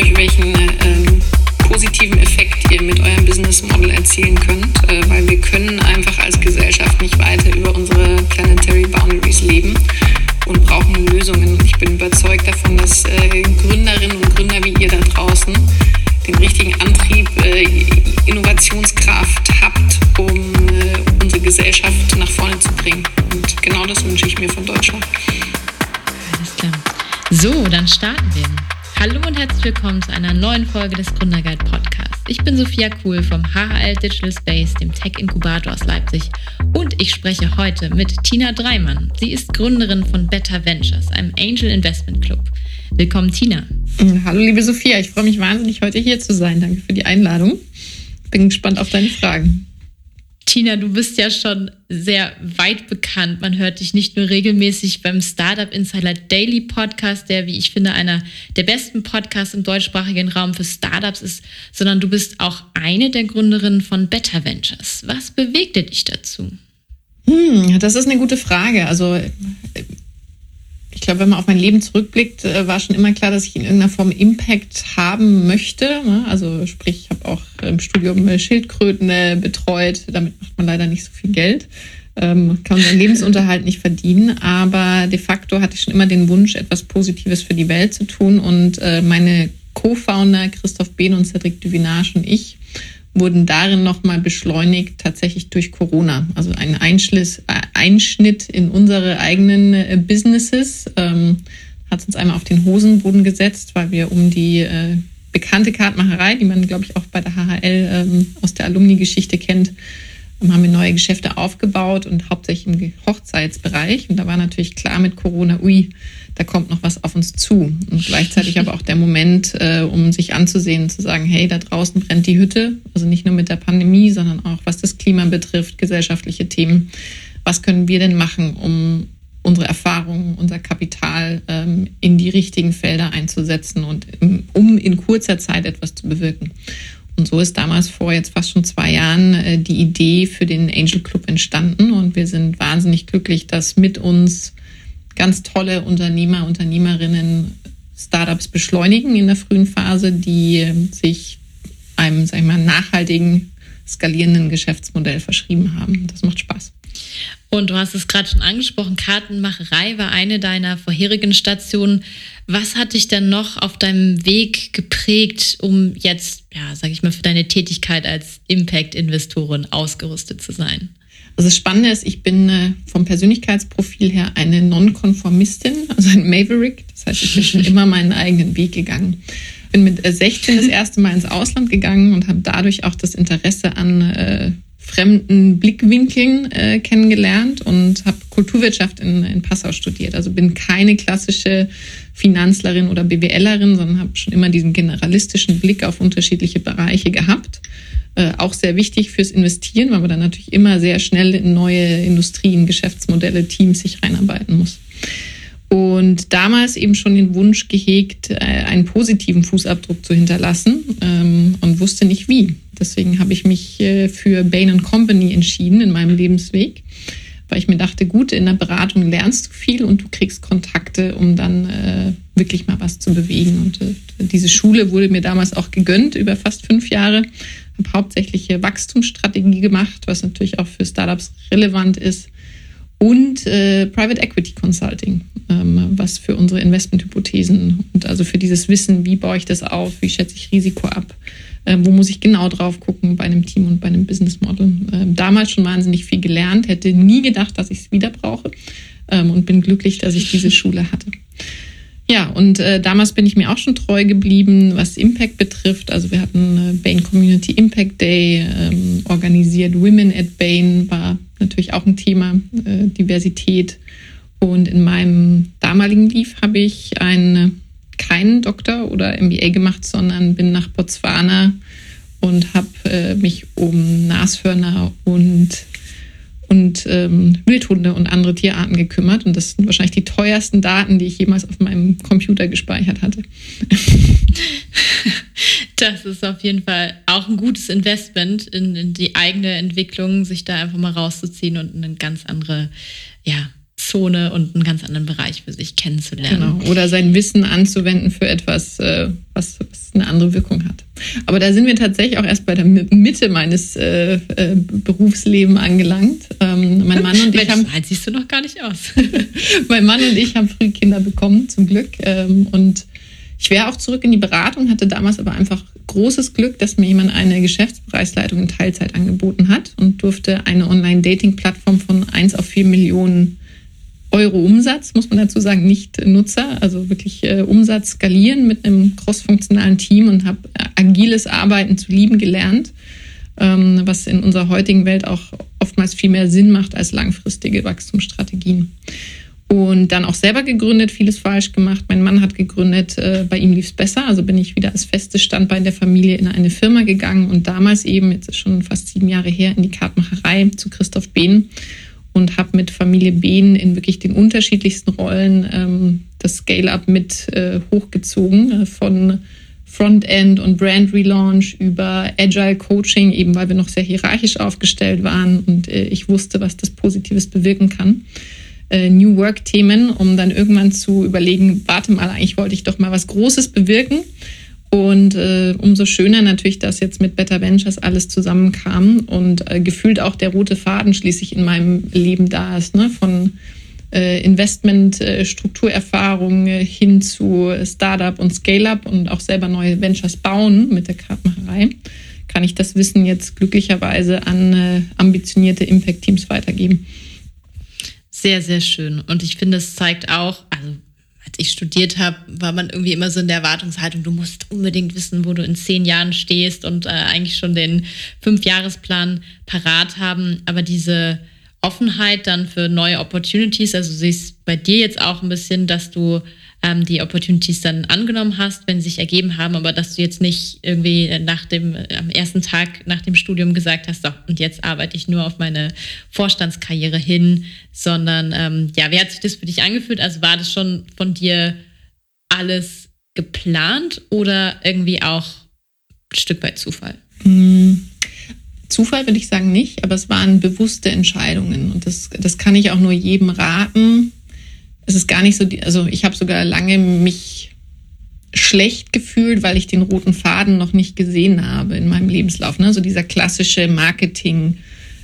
euch, welchen ähm, positiven Effekt ihr mit eurem Business Model erzielen könnt, äh, weil wir können einfach als Gesellschaft nicht weiter über unsere planetary boundaries leben und brauchen Lösungen. Ich bin überzeugt davon, dass äh, Gründerinnen und Gründer wie ihr da draußen Sophia Kuhl vom HHL Digital Space, dem Tech Inkubator aus Leipzig und ich spreche heute mit Tina Dreimann. Sie ist Gründerin von Better Ventures, einem Angel Investment Club. Willkommen, Tina. Hallo, liebe Sophia. Ich freue mich wahnsinnig, heute hier zu sein. Danke für die Einladung. Bin gespannt auf deine Fragen. Tina, du bist ja schon sehr weit bekannt. Man hört dich nicht nur regelmäßig beim Startup Insider Daily Podcast, der, wie ich finde, einer der besten Podcasts im deutschsprachigen Raum für Startups ist, sondern du bist auch eine der Gründerinnen von Better Ventures. Was bewegte dich dazu? Hm, das ist eine gute Frage. Also ich glaube, wenn man auf mein Leben zurückblickt, äh, war schon immer klar, dass ich in irgendeiner Form Impact haben möchte. Ne? Also sprich, ich habe auch im Studium äh, Schildkröten äh, betreut. Damit macht man leider nicht so viel Geld. Ähm, kann seinen Lebensunterhalt nicht verdienen. Aber de facto hatte ich schon immer den Wunsch, etwas Positives für die Welt zu tun. Und meine Co-Founder Christoph Behn und Cedric Duvinage und ich wurden darin nochmal beschleunigt, tatsächlich durch Corona. Also ein Einschliss, äh, Einschnitt in unsere eigenen äh, Businesses ähm, hat uns einmal auf den Hosenboden gesetzt, weil wir um die äh, bekannte Kartmacherei, die man, glaube ich, auch bei der HHL ähm, aus der Alumni-Geschichte kennt, haben wir neue Geschäfte aufgebaut und hauptsächlich im Hochzeitsbereich. Und da war natürlich klar mit Corona, ui, da kommt noch was auf uns zu. Und gleichzeitig aber auch der Moment, äh, um sich anzusehen, zu sagen, hey, da draußen brennt die Hütte. Also nicht nur mit der Pandemie, sondern auch was das Klima betrifft, gesellschaftliche Themen. Was können wir denn machen, um unsere Erfahrungen, unser Kapital ähm, in die richtigen Felder einzusetzen und im, um in kurzer Zeit etwas zu bewirken. Und so ist damals vor jetzt fast schon zwei Jahren äh, die Idee für den Angel Club entstanden. Und wir sind wahnsinnig glücklich, dass mit uns ganz tolle Unternehmer, Unternehmerinnen Startups beschleunigen in der frühen Phase, die sich einem, sag ich mal, nachhaltigen, skalierenden Geschäftsmodell verschrieben haben. Das macht Spaß. Und du hast es gerade schon angesprochen, Kartenmacherei war eine deiner vorherigen Stationen. Was hat dich denn noch auf deinem Weg geprägt, um jetzt, ja, sag ich mal, für deine Tätigkeit als Impact-Investorin ausgerüstet zu sein? Also das Spannende ist, ich bin äh, vom Persönlichkeitsprofil her eine Nonkonformistin, also ein Maverick. Das heißt, ich bin schon immer meinen eigenen Weg gegangen. Bin mit 16 äh, das erste Mal ins Ausland gegangen und habe dadurch auch das Interesse an äh, fremden Blickwinkeln äh, kennengelernt und habe Kulturwirtschaft in, in Passau studiert. Also bin keine klassische Finanzlerin oder BWLerin, sondern habe schon immer diesen generalistischen Blick auf unterschiedliche Bereiche gehabt. Äh, auch sehr wichtig fürs Investieren, weil man dann natürlich immer sehr schnell in neue Industrien, Geschäftsmodelle, Teams sich reinarbeiten muss. Und damals eben schon den Wunsch gehegt, äh, einen positiven Fußabdruck zu hinterlassen ähm, und wusste nicht wie. Deswegen habe ich mich äh, für Bain Company entschieden in meinem Lebensweg, weil ich mir dachte, gut, in der Beratung lernst du viel und du kriegst Kontakte, um dann wirklich mal was zu bewegen. Und diese Schule wurde mir damals auch gegönnt über fast fünf Jahre. Hauptsächliche Wachstumsstrategie gemacht, was natürlich auch für Startups relevant ist und äh, Private Equity Consulting, ähm, was für unsere Investmenthypothesen und also für dieses Wissen, wie baue ich das auf, wie schätze ich Risiko ab, äh, wo muss ich genau drauf gucken bei einem Team und bei einem Business Model. Ähm, damals schon wahnsinnig viel gelernt, hätte nie gedacht, dass ich es wieder brauche ähm, und bin glücklich, dass ich diese Schule hatte. Ja, und äh, damals bin ich mir auch schon treu geblieben, was Impact betrifft. Also wir hatten äh, Bain Community Impact Day ähm, organisiert. Women at Bain war natürlich auch ein Thema, äh, Diversität. Und in meinem damaligen Leaf habe ich einen, keinen Doktor oder MBA gemacht, sondern bin nach Botswana und habe äh, mich um Nashörner und und ähm, Wildhunde und andere Tierarten gekümmert. Und das sind wahrscheinlich die teuersten Daten, die ich jemals auf meinem Computer gespeichert hatte. Das ist auf jeden Fall auch ein gutes Investment in, in die eigene Entwicklung, sich da einfach mal rauszuziehen und eine ganz andere ja, Zone und einen ganz anderen Bereich für sich kennenzulernen. Genau. Oder sein Wissen anzuwenden für etwas, äh, was, eine andere Wirkung hat. Aber da sind wir tatsächlich auch erst bei der Mitte meines äh, äh, Berufslebens angelangt. Ähm, mein Mann und ich haben. Nein, siehst du noch gar nicht aus. mein Mann und ich haben früh Kinder bekommen, zum Glück. Ähm, und ich wäre auch zurück in die Beratung, hatte damals aber einfach großes Glück, dass mir jemand eine Geschäftsbereichsleitung in Teilzeit angeboten hat und durfte eine Online-Dating-Plattform von 1 auf 4 Millionen Euro Umsatz, muss man dazu sagen, nicht Nutzer, also wirklich äh, Umsatz skalieren mit einem crossfunktionalen Team und habe äh, agiles Arbeiten zu lieben gelernt, ähm, was in unserer heutigen Welt auch oftmals viel mehr Sinn macht als langfristige Wachstumsstrategien. Und dann auch selber gegründet, vieles falsch gemacht. Mein Mann hat gegründet, äh, bei ihm lief es besser. Also bin ich wieder als festes Standbein der Familie in eine Firma gegangen und damals eben, jetzt ist schon fast sieben Jahre her, in die Kartmacherei zu Christoph Behn und habe mit Familie Behn in wirklich den unterschiedlichsten Rollen ähm, das Scale-up mit äh, hochgezogen, äh, von Frontend und Brand Relaunch über Agile Coaching, eben weil wir noch sehr hierarchisch aufgestellt waren und äh, ich wusste, was das Positives bewirken kann. Äh, New Work-Themen, um dann irgendwann zu überlegen, warte mal, eigentlich wollte ich doch mal was Großes bewirken und äh, umso schöner natürlich, dass jetzt mit Better Ventures alles zusammenkam und äh, gefühlt auch der rote Faden schließlich in meinem Leben da ist, ne? von äh, Investment, äh, Strukturerfahrung hin zu Startup und Scale-up und auch selber neue Ventures bauen mit der Kartmacherei, kann ich das Wissen jetzt glücklicherweise an äh, ambitionierte Impact-Teams weitergeben. Sehr, sehr schön. Und ich finde, es zeigt auch, also als ich studiert habe, war man irgendwie immer so in der Erwartungshaltung, du musst unbedingt wissen, wo du in zehn Jahren stehst und äh, eigentlich schon den Fünfjahresplan parat haben. Aber diese Offenheit dann für neue Opportunities, also siehst bei dir jetzt auch ein bisschen, dass du ähm, die Opportunities dann angenommen hast, wenn sie sich ergeben haben, aber dass du jetzt nicht irgendwie nach dem, am ersten Tag nach dem Studium gesagt hast, so, und jetzt arbeite ich nur auf meine Vorstandskarriere hin, sondern ähm, ja, wie hat sich das für dich angefühlt? Also war das schon von dir alles geplant oder irgendwie auch ein Stück weit Zufall? Hm. Zufall würde ich sagen nicht, aber es waren bewusste Entscheidungen. Und das, das kann ich auch nur jedem raten, es ist gar nicht so, also ich habe sogar lange mich schlecht gefühlt, weil ich den roten Faden noch nicht gesehen habe in meinem Lebenslauf. Ne? So dieser klassische Marketing.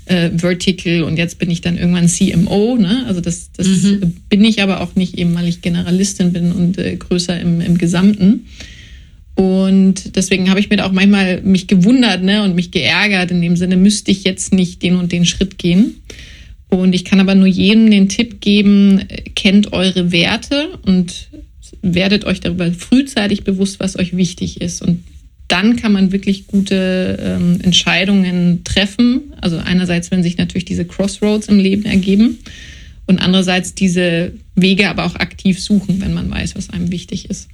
Äh, Vertical und jetzt bin ich dann irgendwann CMO. Ne? Also das, das mhm. bin ich aber auch nicht eben, weil ich Generalistin bin und äh, größer im, im Gesamten. Und deswegen habe ich mir auch manchmal mich gewundert ne, und mich geärgert. In dem Sinne müsste ich jetzt nicht den und den Schritt gehen. Und ich kann aber nur jedem den Tipp geben, kennt eure Werte und werdet euch darüber frühzeitig bewusst, was euch wichtig ist. Und dann kann man wirklich gute ähm, Entscheidungen treffen. Also einerseits, wenn sich natürlich diese Crossroads im Leben ergeben und andererseits diese Wege aber auch aktiv suchen, wenn man weiß, was einem wichtig ist.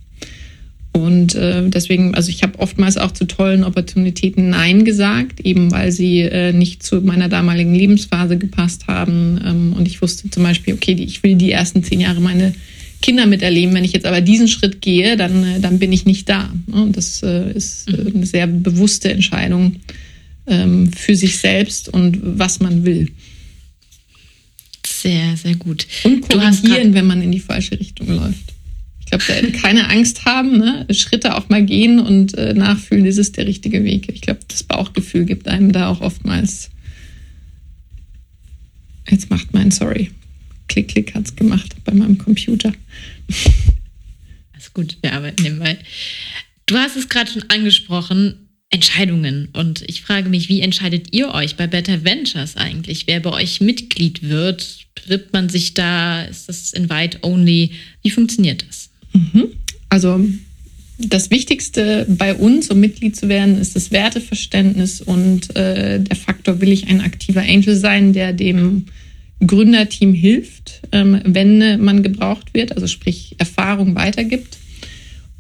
Und äh, deswegen, also ich habe oftmals auch zu tollen Opportunitäten Nein gesagt, eben weil sie äh, nicht zu meiner damaligen Lebensphase gepasst haben. Ähm, und ich wusste zum Beispiel, okay, ich will die ersten zehn Jahre meine Kinder miterleben. Wenn ich jetzt aber diesen Schritt gehe, dann, äh, dann bin ich nicht da. Und das äh, ist äh, eine sehr bewusste Entscheidung ähm, für sich selbst und was man will. Sehr, sehr gut. Und korrigieren, wenn man in die falsche Richtung läuft glaube, keine Angst haben, ne? Schritte auch mal gehen und äh, nachfühlen, ist es der richtige Weg. Ich glaube, das Bauchgefühl gibt einem da auch oftmals. Jetzt macht mein, sorry, Klick, Klick hat es gemacht bei meinem Computer. Alles gut, wir arbeiten nebenbei. Du hast es gerade schon angesprochen, Entscheidungen. Und ich frage mich, wie entscheidet ihr euch bei Better Ventures eigentlich? Wer bei euch Mitglied wird? Bewirbt man sich da? Ist das Invite Only? Wie funktioniert das? Mhm. Also das Wichtigste bei uns, um Mitglied zu werden, ist das Werteverständnis und äh, der Faktor, will ich ein aktiver Angel sein, der dem Gründerteam hilft, ähm, wenn man gebraucht wird, also sprich Erfahrung weitergibt.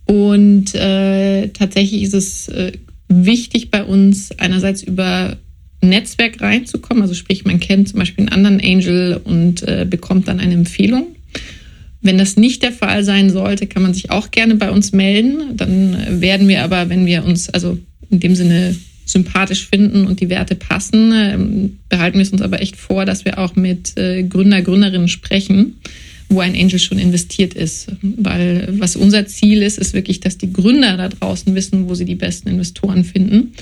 Und äh, tatsächlich ist es äh, wichtig bei uns einerseits über Netzwerk reinzukommen, also sprich man kennt zum Beispiel einen anderen Angel und äh, bekommt dann eine Empfehlung. Wenn das nicht der Fall sein sollte, kann man sich auch gerne bei uns melden. Dann werden wir aber, wenn wir uns, also in dem Sinne sympathisch finden und die Werte passen, ähm, behalten wir es uns aber echt vor, dass wir auch mit äh, Gründer, Gründerinnen sprechen, wo ein Angel schon investiert ist. Weil was unser Ziel ist, ist wirklich, dass die Gründer da draußen wissen, wo sie die besten Investoren finden,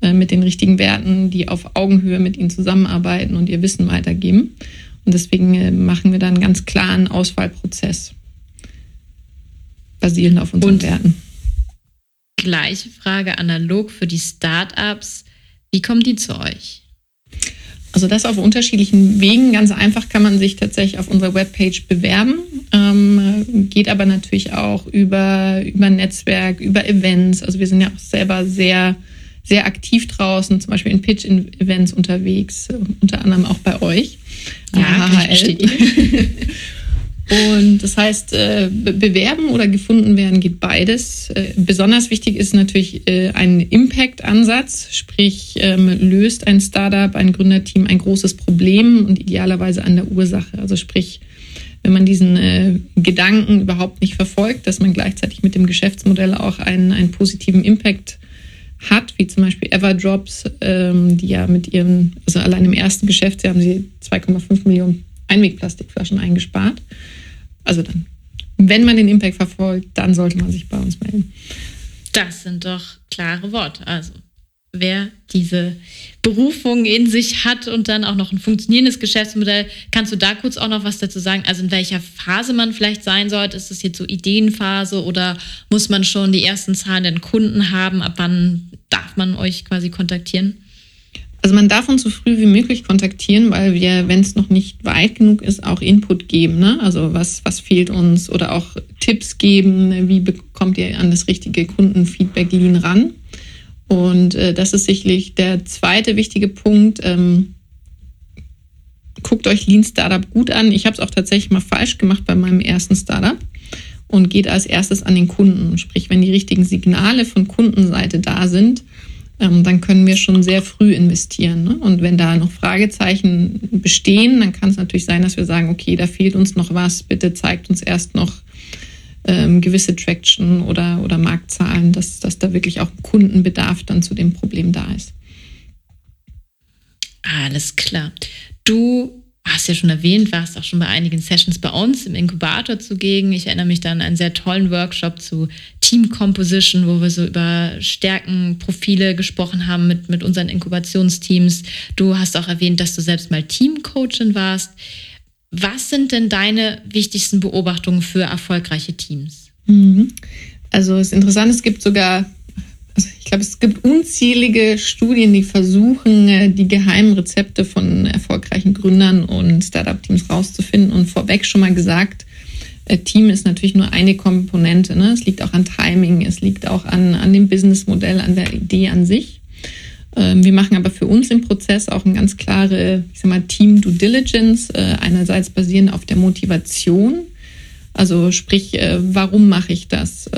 äh, mit den richtigen Werten, die auf Augenhöhe mit ihnen zusammenarbeiten und ihr Wissen weitergeben. Und deswegen äh, machen wir da einen ganz klaren Auswahlprozess, basierend auf unseren und Werten. Gleiche Frage analog für die Startups. Wie kommen die zu euch? Also das auf unterschiedlichen Wegen. Ganz einfach kann man sich tatsächlich auf unserer Webpage bewerben. Ähm, geht aber natürlich auch über, über Netzwerk, über Events. Also wir sind ja auch selber sehr, sehr aktiv draußen, zum Beispiel in Pitch-Events unterwegs, unter anderem auch bei euch. Ja, HHL. Und das heißt, äh, bewerben oder gefunden werden geht beides. Äh, besonders wichtig ist natürlich äh, ein Impact-Ansatz, sprich ähm, löst ein Startup, ein Gründerteam ein großes Problem und idealerweise an der Ursache. Also sprich, wenn man diesen Gedanken überhaupt nicht verfolgt, dass man gleichzeitig mit dem Geschäftsmodell auch einen, einen positiven Impact hat, wie zum Beispiel Everdrops, ähm, die ja mit ihren, also allein im ersten Geschäftsjahr haben sie 2,5 Millionen Einwegplastikflaschen eingespart. Also dann, wenn man den Impact verfolgt, dann sollte man sich bei uns melden. Das sind doch klare Worte. Also wer diese Berufung in sich hat und dann auch noch ein funktionierendes Geschäftsmodell. Kannst du da kurz auch noch was dazu sagen? Also in welcher Phase man vielleicht sein sollte? Ist das jetzt so Ideenphase oder muss man schon die ersten zahlenden Kunden haben? Ab wann darf man euch quasi kontaktieren? Also man darf uns so früh wie möglich kontaktieren, weil wir, wenn es noch nicht weit genug ist, auch Input geben. Ne? Also was, was fehlt uns oder auch Tipps geben, wie bekommt ihr an das richtige Kundenfeedback Lean ran. Und äh, das ist sicherlich der zweite wichtige Punkt. Ähm, guckt euch Lean Startup gut an. Ich habe es auch tatsächlich mal falsch gemacht bei meinem ersten Startup und geht als erstes an den Kunden. Sprich, wenn die richtigen Signale von Kundenseite da sind, ähm, dann können wir schon sehr früh investieren. Ne? Und wenn da noch Fragezeichen bestehen, dann kann es natürlich sein, dass wir sagen, okay, da fehlt uns noch was, bitte zeigt uns erst noch ähm, gewisse Traction oder, oder Marktzahlen, dass, dass da wirklich auch Kundenbedarf dann zu dem Problem da ist. Alles klar. Du hast ja schon erwähnt, warst auch schon bei einigen Sessions bei uns im Inkubator zugegen. Ich erinnere mich dann an einen sehr tollen Workshop zu Team Composition, wo wir so über Stärkenprofile gesprochen haben mit, mit unseren Inkubationsteams. Du hast auch erwähnt, dass du selbst mal Teamcoachin warst. Was sind denn deine wichtigsten Beobachtungen für erfolgreiche Teams? Mhm. Also es ist interessant, es gibt sogar ich glaube, es gibt unzählige Studien, die versuchen, äh, die geheimen Rezepte von erfolgreichen Gründern und Startup-Teams rauszufinden. Und vorweg schon mal gesagt, äh, Team ist natürlich nur eine Komponente. Ne? Es liegt auch an Timing, es liegt auch an, an dem Businessmodell, an der Idee an sich. Ähm, wir machen aber für uns im Prozess auch eine ganz klare, ich sag mal, Team Due Diligence, äh, einerseits basierend auf der Motivation. Also sprich, warum mache ich das?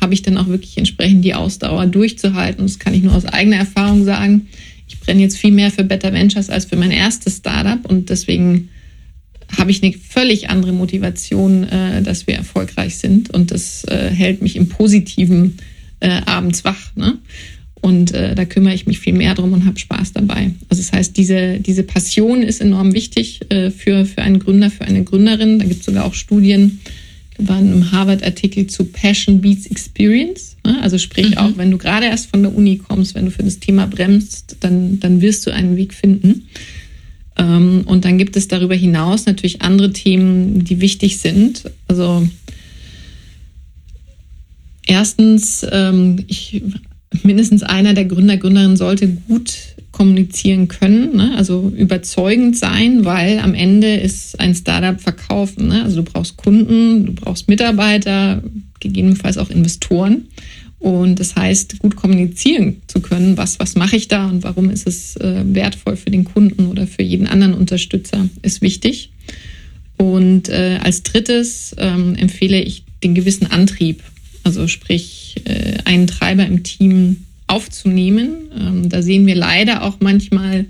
Habe ich dann auch wirklich entsprechend die Ausdauer durchzuhalten. das kann ich nur aus eigener Erfahrung sagen. Ich brenne jetzt viel mehr für Better Ventures als für mein erstes Startup und deswegen habe ich eine völlig andere Motivation, äh, dass wir erfolgreich sind und das äh, hält mich im Positiven äh, abends wach. Ne? Und äh, da kümmere ich mich viel mehr drum und habe Spaß dabei. Also das heißt, diese, diese Passion ist enorm wichtig äh, für, für einen Gründer, für eine Gründerin. Da gibt es sogar auch Studien, war in einem Harvard-Artikel zu Passion Beats Experience. Ne? Also sprich mhm. auch, wenn du gerade erst von der Uni kommst, wenn du für das Thema bremst, dann, dann wirst du einen Weg finden. Ähm, und dann gibt es darüber hinaus natürlich andere Themen, die wichtig sind. Also erstens, ähm, ich, mindestens einer der Gründer, Gründerinnen sollte gut kommunizieren können, ne? also überzeugend sein, weil am Ende ist ein Startup verkaufen. Ne? Also du brauchst Kunden, du brauchst Mitarbeiter, gegebenenfalls auch Investoren. Und das heißt, gut kommunizieren zu können, was, was mache ich da und warum ist es äh, wertvoll für den Kunden oder für jeden anderen Unterstützer, ist wichtig. Und äh, als drittes ähm, empfehle ich den gewissen Antrieb, also sprich äh, einen Treiber im Team aufzunehmen. Ähm, da sehen wir leider auch manchmal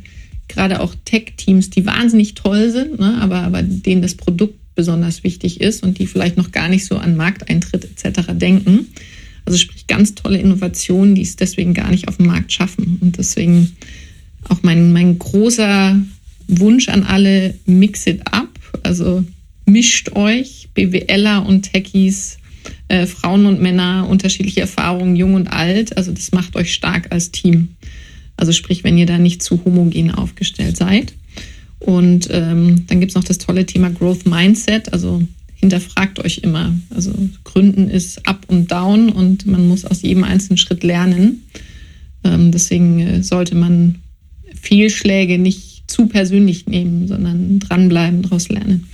gerade auch Tech-Teams, die wahnsinnig toll sind, ne, aber, aber denen das Produkt besonders wichtig ist und die vielleicht noch gar nicht so an Markteintritt etc. denken. Also sprich ganz tolle Innovationen, die es deswegen gar nicht auf dem Markt schaffen. Und deswegen auch mein, mein großer Wunsch an alle, mix it up. Also mischt euch, BWLer und Techies, äh, Frauen und Männer, unterschiedliche Erfahrungen, jung und alt. Also das macht euch stark als Team. Also sprich, wenn ihr da nicht zu homogen aufgestellt seid. Und ähm, dann gibt es noch das tolle Thema Growth Mindset. Also hinterfragt euch immer. Also Gründen ist up und down und man muss aus jedem einzelnen Schritt lernen. Ähm, deswegen äh, sollte man Fehlschläge nicht zu persönlich nehmen, sondern dranbleiben, daraus lernen.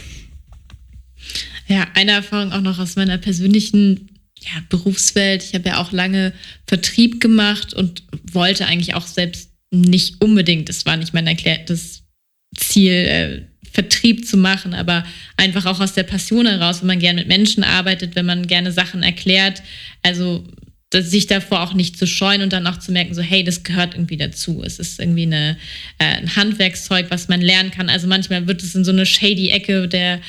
Ja, eine Erfahrung auch noch aus meiner persönlichen ja, Berufswelt. Ich habe ja auch lange Vertrieb gemacht und wollte eigentlich auch selbst nicht unbedingt, das war nicht mein erklärtes Ziel, äh, Vertrieb zu machen, aber einfach auch aus der Passion heraus, wenn man gerne mit Menschen arbeitet, wenn man gerne Sachen erklärt. Also sich davor auch nicht zu scheuen und dann auch zu merken, so hey, das gehört irgendwie dazu. Es ist irgendwie eine, äh, ein Handwerkszeug, was man lernen kann. Also manchmal wird es in so eine shady Ecke der,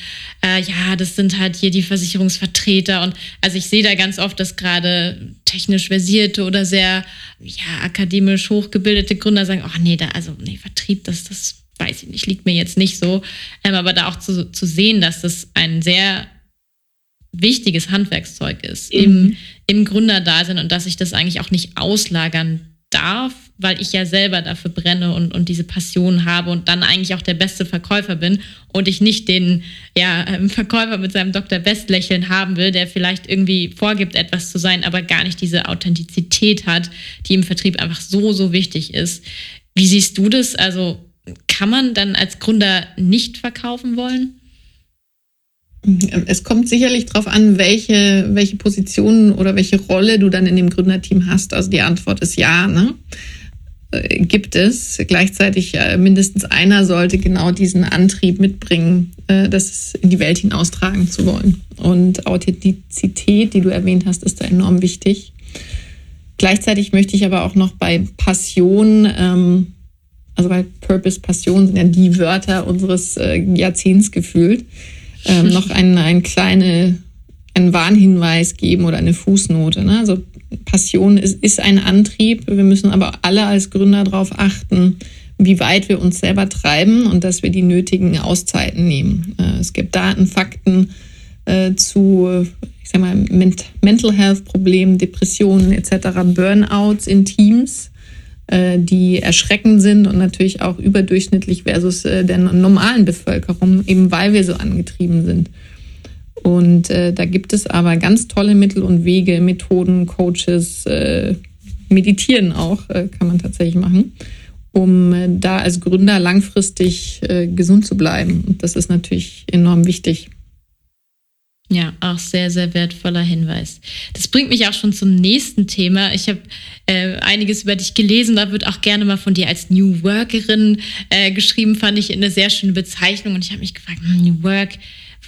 äh, ja, das sind halt hier die Versicherungsvertreter und also ich sehe da ganz oft, dass gerade technisch versierte oder sehr ja akademisch hochgebildete Gründer sagen, ach nee, da also nee Vertrieb, das das weiß ich nicht, liegt mir jetzt nicht so. Ähm, aber da auch zu, zu sehen, dass das ein sehr wichtiges Handwerkszeug ist mhm. im, im Gründerdasein und dass ich das eigentlich auch nicht auslagern darf, weil ich ja selber dafür brenne und, und diese Passion habe und dann eigentlich auch der beste Verkäufer bin und ich nicht den ja, ähm, Verkäufer mit seinem Dr. Best lächeln haben will, der vielleicht irgendwie vorgibt, etwas zu sein, aber gar nicht diese Authentizität hat, die im Vertrieb einfach so, so wichtig ist. Wie siehst du das? Also kann man dann als Gründer nicht verkaufen wollen? Es kommt sicherlich darauf an, welche, welche Position oder welche Rolle du dann in dem Gründerteam hast. Also die Antwort ist ja, ne? Äh, gibt es. Gleichzeitig äh, mindestens einer sollte genau diesen Antrieb mitbringen, äh, das in die Welt hinaustragen zu wollen. Und Authentizität, die du erwähnt hast, ist da enorm wichtig. Gleichzeitig möchte ich aber auch noch bei Passion, ähm, also bei Purpose, Passion sind ja die Wörter unseres Jahrzehnts gefühlt ähm, noch einen, einen kleine, einen Warnhinweis geben oder eine Fußnote. Ne? Also Passion ist, ist ein Antrieb. Wir müssen aber alle als Gründer darauf achten, wie weit wir uns selber treiben und dass wir die nötigen Auszeiten nehmen. Äh, es gibt Daten, Fakten äh, zu, ich sag mal, Mental Health Problemen, Depressionen etc., Burnouts in Teams. Äh, die erschreckend sind und natürlich auch überdurchschnittlich versus äh, der normalen Bevölkerung, eben weil wir so angetrieben sind. Und äh, da gibt es aber ganz tolle Mittel und Wege, Methoden, Coaches, äh, meditieren auch, äh, kann man tatsächlich machen, um äh, da als Gründer langfristig gesund zu bleiben. Und das ist natürlich enorm wichtig. Ja, auch sehr, sehr wertvoller Hinweis. Das bringt mich auch schon zum nächsten Thema. Ich habe äh, einiges über dich gelesen, da wird auch gerne mal von dir als New Workerin äh, geschrieben, fand ich eine sehr schöne Bezeichnung. Und ich habe mich gefragt, hm, New Work,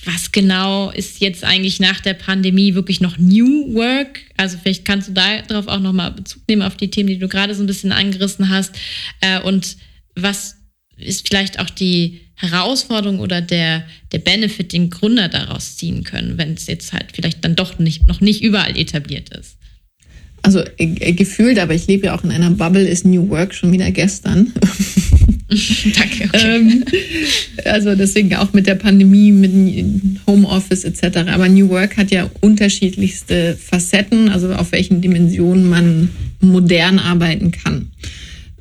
was genau ist jetzt eigentlich nach der Pandemie wirklich noch New Work? Also vielleicht kannst du darauf auch nochmal Bezug nehmen, auf die Themen, die du gerade so ein bisschen angerissen hast. Äh, und was ist vielleicht auch die Herausforderung oder der, der Benefit, den Gründer daraus ziehen können, wenn es jetzt halt vielleicht dann doch nicht, noch nicht überall etabliert ist? Also äh, gefühlt, aber ich lebe ja auch in einer Bubble, ist New Work schon wieder gestern. Danke. Okay. Ähm, also deswegen auch mit der Pandemie, mit Homeoffice etc. Aber New Work hat ja unterschiedlichste Facetten, also auf welchen Dimensionen man modern arbeiten kann.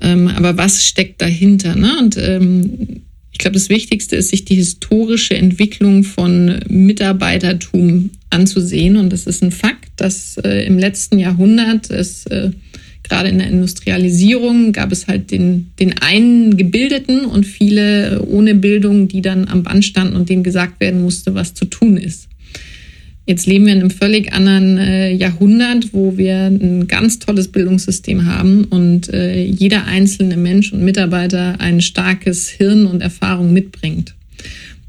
Ähm, aber was steckt dahinter? Ne? Und ähm, ich glaube, das Wichtigste ist, sich die historische Entwicklung von Mitarbeitertum anzusehen. Und das ist ein Fakt, dass äh, im letzten Jahrhundert es äh, gerade in der Industrialisierung gab es halt den, den einen Gebildeten und viele ohne Bildung, die dann am Band standen und denen gesagt werden musste, was zu tun ist. Jetzt leben wir in einem völlig anderen äh, Jahrhundert, wo wir ein ganz tolles Bildungssystem haben und äh, jeder einzelne Mensch und Mitarbeiter ein starkes Hirn und Erfahrung mitbringt.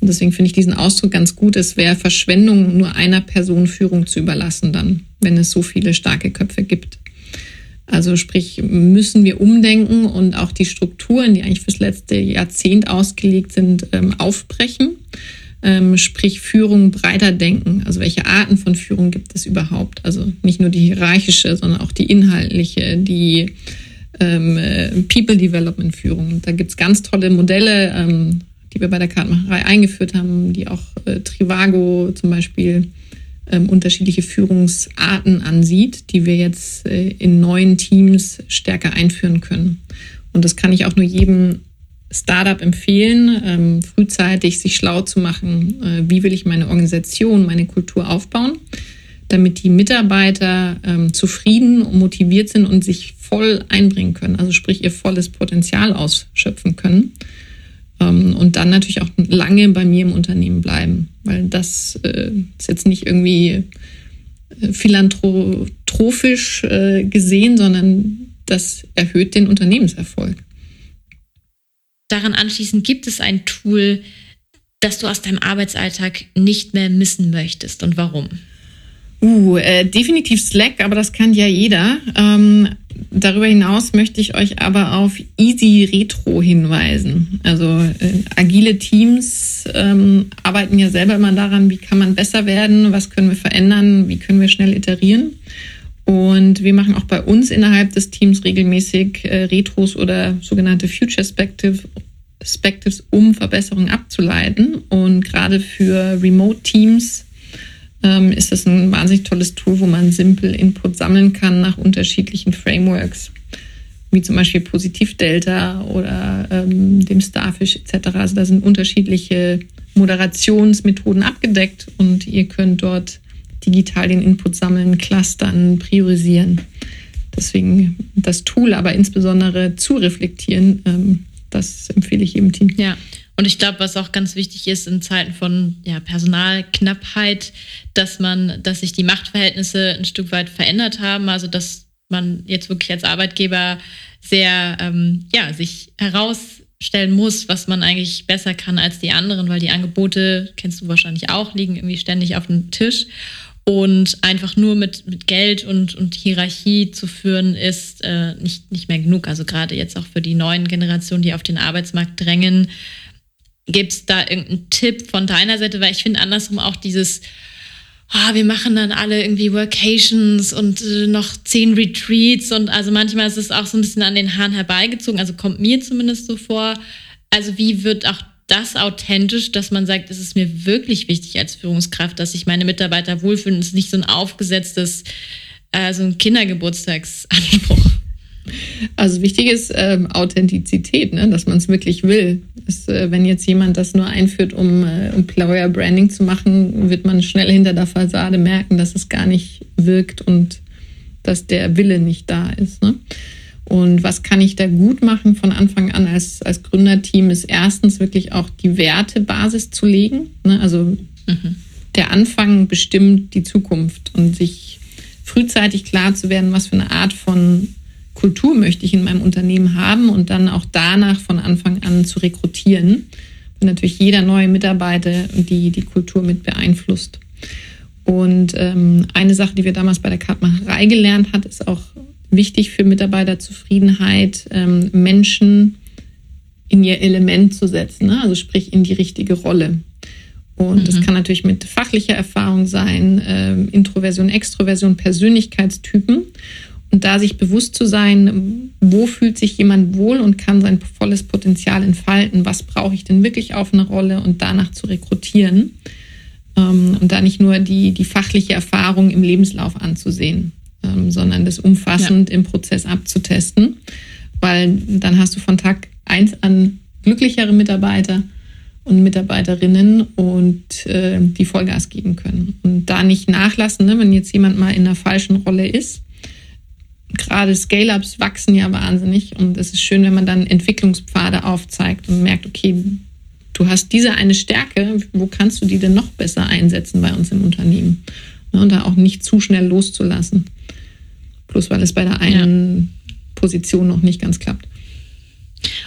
Und deswegen finde ich diesen Ausdruck ganz gut. Es wäre Verschwendung, nur einer Person Führung zu überlassen dann, wenn es so viele starke Köpfe gibt. Also sprich, müssen wir umdenken und auch die Strukturen, die eigentlich fürs letzte Jahrzehnt ausgelegt sind, ähm, aufbrechen ähm, sprich Führung breiter denken. Also welche Arten von Führung gibt es überhaupt? Also nicht nur die hierarchische, sondern auch die inhaltliche, die ähm, äh, People Development Führung. Da gibt es ganz tolle Modelle, ähm, die wir bei der Kartenmacherei eingeführt haben, die auch äh, Trivago zum Beispiel ähm, unterschiedliche Führungsarten ansieht, die wir jetzt äh, in neuen Teams stärker einführen können. Und das kann ich auch nur jedem Startup empfehlen, ähm, frühzeitig sich schlau zu machen, äh, wie will ich meine Organisation, meine Kultur aufbauen, damit die Mitarbeiter ähm, zufrieden und motiviert sind und sich voll einbringen können, also sprich ihr volles Potenzial ausschöpfen können. Ähm, und dann natürlich auch lange bei mir im Unternehmen bleiben, weil das äh, ist jetzt nicht irgendwie äh, philanthropisch äh, gesehen, sondern das erhöht den Unternehmenserfolg. Daran anschließend gibt es ein Tool, das du aus deinem Arbeitsalltag nicht mehr missen möchtest und warum? Uh, äh, definitiv Slack, aber das kann ja jeder. Ähm, darüber hinaus möchte ich euch aber auf Easy Retro hinweisen. Also äh, agile Teams ähm, arbeiten ja selber immer daran, wie kann man besser werden, was können wir verändern, wie können wir schnell iterieren. Und wir machen auch bei uns innerhalb des Teams regelmäßig äh, Retros oder sogenannte Future Spective, Spectives, um Verbesserungen abzuleiten. Und gerade für Remote-Teams ähm, ist das ein wahnsinnig tolles Tool, wo man simpel Input sammeln kann nach unterschiedlichen Frameworks, wie zum Beispiel Positiv Delta oder ähm, dem Starfish etc. Also da sind unterschiedliche Moderationsmethoden abgedeckt und ihr könnt dort digital den Input sammeln, clustern, priorisieren. Deswegen das Tool, aber insbesondere zu reflektieren, ähm, das empfehle ich jedem Team. Ja. Und ich glaube, was auch ganz wichtig ist in Zeiten von ja, Personalknappheit, dass man, dass sich die Machtverhältnisse ein Stück weit verändert haben. Also dass man jetzt wirklich als Arbeitgeber sehr ähm, ja, sich herausstellen muss, was man eigentlich besser kann als die anderen, weil die Angebote, kennst du wahrscheinlich auch, liegen irgendwie ständig auf dem Tisch. Und einfach nur mit, mit Geld und, und Hierarchie zu führen, ist äh, nicht, nicht mehr genug. Also gerade jetzt auch für die neuen Generationen, die auf den Arbeitsmarkt drängen, Gibt es da irgendeinen Tipp von deiner Seite? Weil ich finde andersrum auch dieses, oh, wir machen dann alle irgendwie Workations und äh, noch zehn Retreats und also manchmal ist es auch so ein bisschen an den Haaren herbeigezogen, also kommt mir zumindest so vor. Also wie wird auch das authentisch, dass man sagt, es ist mir wirklich wichtig als Führungskraft, dass sich meine Mitarbeiter wohlfühlen. Es ist nicht so ein aufgesetztes, äh, so ein Kindergeburtstagsanspruch. Also wichtig ist ähm, Authentizität, ne? dass man es wirklich will. Das, äh, wenn jetzt jemand das nur einführt, um äh, Employer Branding zu machen, wird man schnell hinter der Fassade merken, dass es gar nicht wirkt und dass der Wille nicht da ist. Ne? Und was kann ich da gut machen von Anfang an als, als Gründerteam, ist erstens wirklich auch die Wertebasis zu legen. Ne? Also mhm. der Anfang bestimmt die Zukunft und sich frühzeitig klar zu werden, was für eine Art von Kultur möchte ich in meinem Unternehmen haben und dann auch danach von Anfang an zu rekrutieren. Und natürlich jeder neue Mitarbeiter die die Kultur mit beeinflusst. Und ähm, eine Sache, die wir damals bei der Kartmacherei gelernt hat, ist auch wichtig für Mitarbeiterzufriedenheit, ähm, Menschen in ihr Element zu setzen, ne? also sprich in die richtige Rolle. Und mhm. das kann natürlich mit fachlicher Erfahrung sein, ähm, Introversion, Extroversion, Persönlichkeitstypen. Und da sich bewusst zu sein, wo fühlt sich jemand wohl und kann sein volles Potenzial entfalten, was brauche ich denn wirklich auf eine Rolle und danach zu rekrutieren. Ähm, und da nicht nur die, die fachliche Erfahrung im Lebenslauf anzusehen, ähm, sondern das umfassend ja. im Prozess abzutesten, weil dann hast du von Tag eins an glücklichere Mitarbeiter und Mitarbeiterinnen und äh, die Vollgas geben können. Und da nicht nachlassen, ne, wenn jetzt jemand mal in einer falschen Rolle ist, gerade Scale-Ups wachsen ja wahnsinnig und es ist schön, wenn man dann Entwicklungspfade aufzeigt und merkt, okay, du hast diese eine Stärke, wo kannst du die denn noch besser einsetzen bei uns im Unternehmen? Ne, und da auch nicht zu schnell loszulassen. Bloß weil es bei der einen ja. Position noch nicht ganz klappt.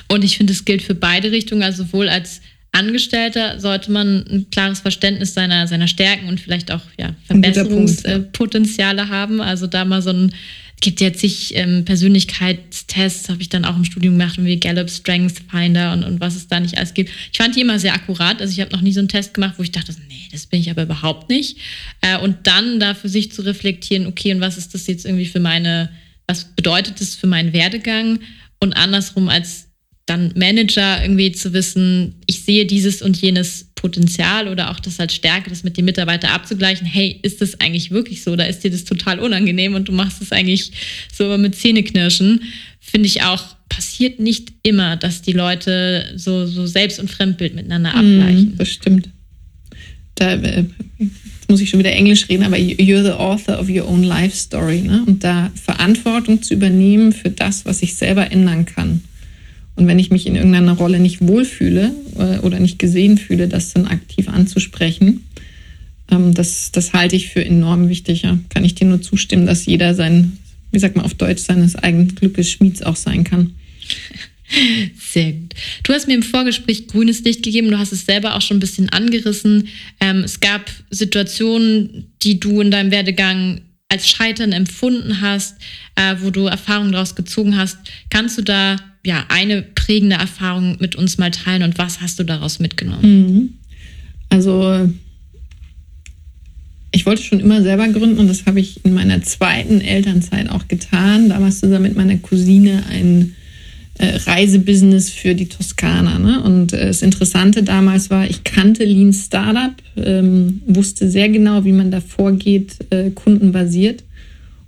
Und ich finde, es gilt für beide Richtungen, also sowohl als Angestellter sollte man ein klares Verständnis seiner, seiner Stärken und vielleicht auch ja, Verbesserungspotenziale haben. Also da mal so ein gibt jetzt sich ähm, Persönlichkeitstests, habe ich dann auch im Studium gemacht, wie Gallup Strength Finder und, und was es da nicht alles gibt. Ich fand die immer sehr akkurat. Also ich habe noch nie so einen Test gemacht, wo ich dachte, nee, das bin ich aber überhaupt nicht. Äh, und dann da für sich zu reflektieren, okay, und was ist das jetzt irgendwie für meine, was bedeutet das für meinen Werdegang? Und andersrum als dann Manager irgendwie zu wissen, ich sehe dieses und jenes Potenzial oder auch das als Stärke, das mit den Mitarbeitern abzugleichen. Hey, ist das eigentlich wirklich so oder ist dir das total unangenehm und du machst es eigentlich so mit Zähneknirschen? Finde ich auch, passiert nicht immer, dass die Leute so, so Selbst- und Fremdbild miteinander mhm, abgleichen. Mm, das stimmt. Da äh, muss ich schon wieder Englisch reden, aber you're the author of your own life story. Ne? Und da Verantwortung zu übernehmen für das, was ich selber ändern kann und wenn ich mich in irgendeiner Rolle nicht wohlfühle äh, oder nicht gesehen fühle, das dann aktiv anzusprechen, ähm, das, das halte ich für enorm wichtig. Ja. Kann ich dir nur zustimmen, dass jeder sein, wie sagt man auf Deutsch, seines eigenen Glückes Schmieds auch sein kann. Sehr gut. Du hast mir im Vorgespräch grünes Licht gegeben. Du hast es selber auch schon ein bisschen angerissen. Ähm, es gab Situationen, die du in deinem Werdegang als Scheitern empfunden hast, äh, wo du Erfahrungen daraus gezogen hast. Kannst du da ja, eine prägende Erfahrung mit uns mal teilen und was hast du daraus mitgenommen? Mhm. Also ich wollte schon immer selber gründen und das habe ich in meiner zweiten Elternzeit auch getan. Damals zusammen mit meiner Cousine ein äh, Reisebusiness für die Toskana. Ne? Und äh, das Interessante damals war, ich kannte Lean Startup, ähm, wusste sehr genau, wie man da vorgeht, äh, kundenbasiert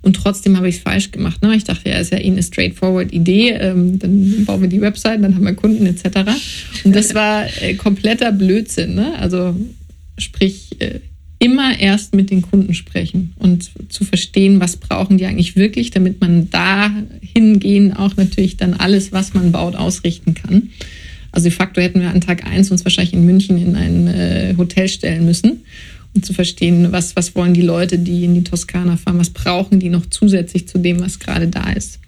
und trotzdem habe ich es falsch gemacht. Ne? Ich dachte, ja, ist ja eh eine straightforward Idee. Ähm, dann bauen wir die Website, dann haben wir Kunden etc. Und das war äh, kompletter Blödsinn. Ne? Also sprich, äh, immer erst mit den Kunden sprechen und zu verstehen, was brauchen die eigentlich wirklich, damit man da hingehen auch natürlich dann alles, was man baut, ausrichten kann. Also de facto hätten wir an Tag 1 uns wahrscheinlich in München in ein äh, Hotel stellen müssen zu verstehen, was, was wollen die Leute, die in die Toskana fahren, was brauchen die noch zusätzlich zu dem, was gerade da ist.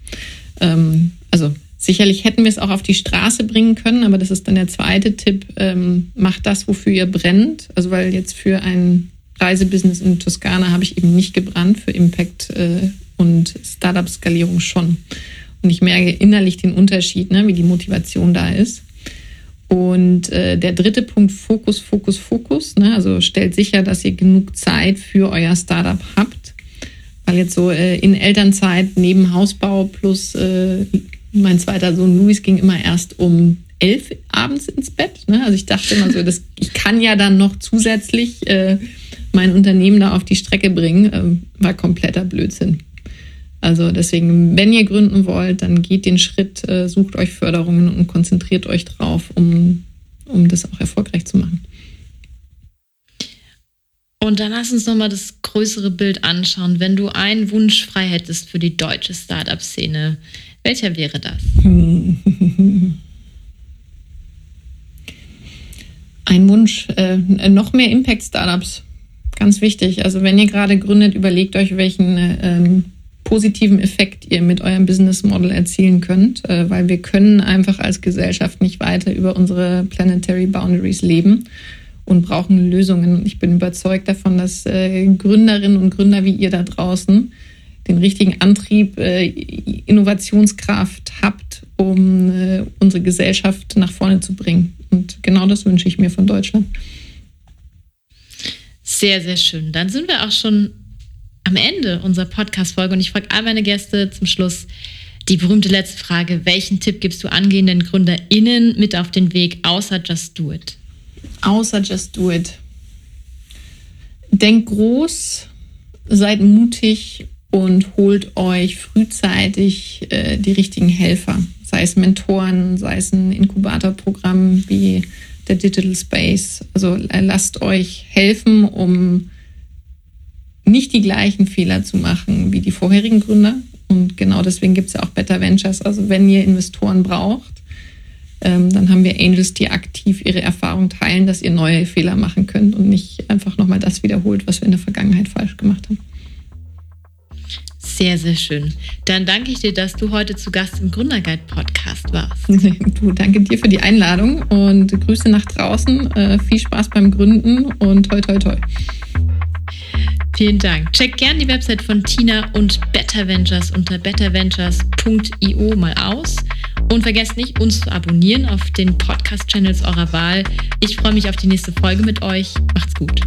Ähm, also sicherlich hätten wir es auch auf die Straße bringen können, aber das ist dann der zweite Tipp, ähm, macht das, wofür ihr brennt. Also weil jetzt für ein Reisebusiness in Toskana habe ich eben nicht gebrannt, für Impact äh, und Startup-Skalierung schon. Und ich merke innerlich den Unterschied, ne, wie die Motivation da ist. Und äh, der dritte Punkt, Fokus, Fokus, Fokus. Ne? Also stellt sicher, dass ihr genug Zeit für euer Startup habt. Weil jetzt so äh, in Elternzeit neben Hausbau plus äh, mein zweiter Sohn Luis ging immer erst um elf abends ins Bett. Ne? Also ich dachte immer so, dass ich kann ja dann noch zusätzlich äh, mein Unternehmen da auf die Strecke bringen. Ähm, war kompletter Blödsinn. Also deswegen, wenn ihr gründen wollt, dann geht den Schritt, äh, sucht euch Förderungen und konzentriert euch drauf, um, um das auch erfolgreich zu machen. Und dann lass uns nochmal das größere Bild anschauen. Wenn du einen Wunsch frei hättest für die deutsche Startup-Szene, welcher wäre das? Ein Wunsch, äh, noch mehr Impact-Startups. Ganz wichtig. Also wenn ihr gerade gründet, überlegt euch, welchen äh, positiven Effekt ihr mit eurem Business Model erzielen könnt, äh, weil wir können einfach als Gesellschaft nicht weiter über unsere planetary boundaries leben und brauchen Lösungen. Ich bin überzeugt davon, dass äh, Gründerinnen und Gründer wie ihr da draußen den richtigen Antrieb, äh, Innovationskraft habt, um unsere Gesellschaft nach vorne zu bringen. Und genau das wünsche ich mir von Deutschland. Sehr, sehr schön. Dann sind wir auch schon am Ende unserer Podcast-Folge und ich frage all meine Gäste zum Schluss die berühmte letzte Frage. Welchen Tipp gibst du angehenden GründerInnen mit auf den Weg, außer Just Do It? Außer Just Do It. Denkt groß, seid mutig und holt euch frühzeitig äh, die richtigen Helfer. Sei es Mentoren, sei es ein Inkubatorprogramm wie der Digital Space. Also äh, lasst euch helfen, um nicht die gleichen Fehler zu machen wie die vorherigen Gründer. Und genau deswegen gibt es ja auch Better Ventures. Also wenn ihr Investoren braucht, ähm, dann haben wir Angels, die aktiv ihre Erfahrung teilen, dass ihr neue Fehler machen könnt und nicht einfach nochmal das wiederholt, was wir in der Vergangenheit falsch gemacht haben. Sehr, sehr schön. Dann danke ich dir, dass du heute zu Gast im Gründerguide Podcast warst. Du, danke dir für die Einladung und Grüße nach draußen. Äh, viel Spaß beim Gründen und toi, toi, toi. Vielen Dank. Checkt gerne die Website von Tina und Better Ventures unter betterventures.io mal aus. Und vergesst nicht, uns zu abonnieren auf den Podcast-Channels eurer Wahl. Ich freue mich auf die nächste Folge mit euch. Macht's gut.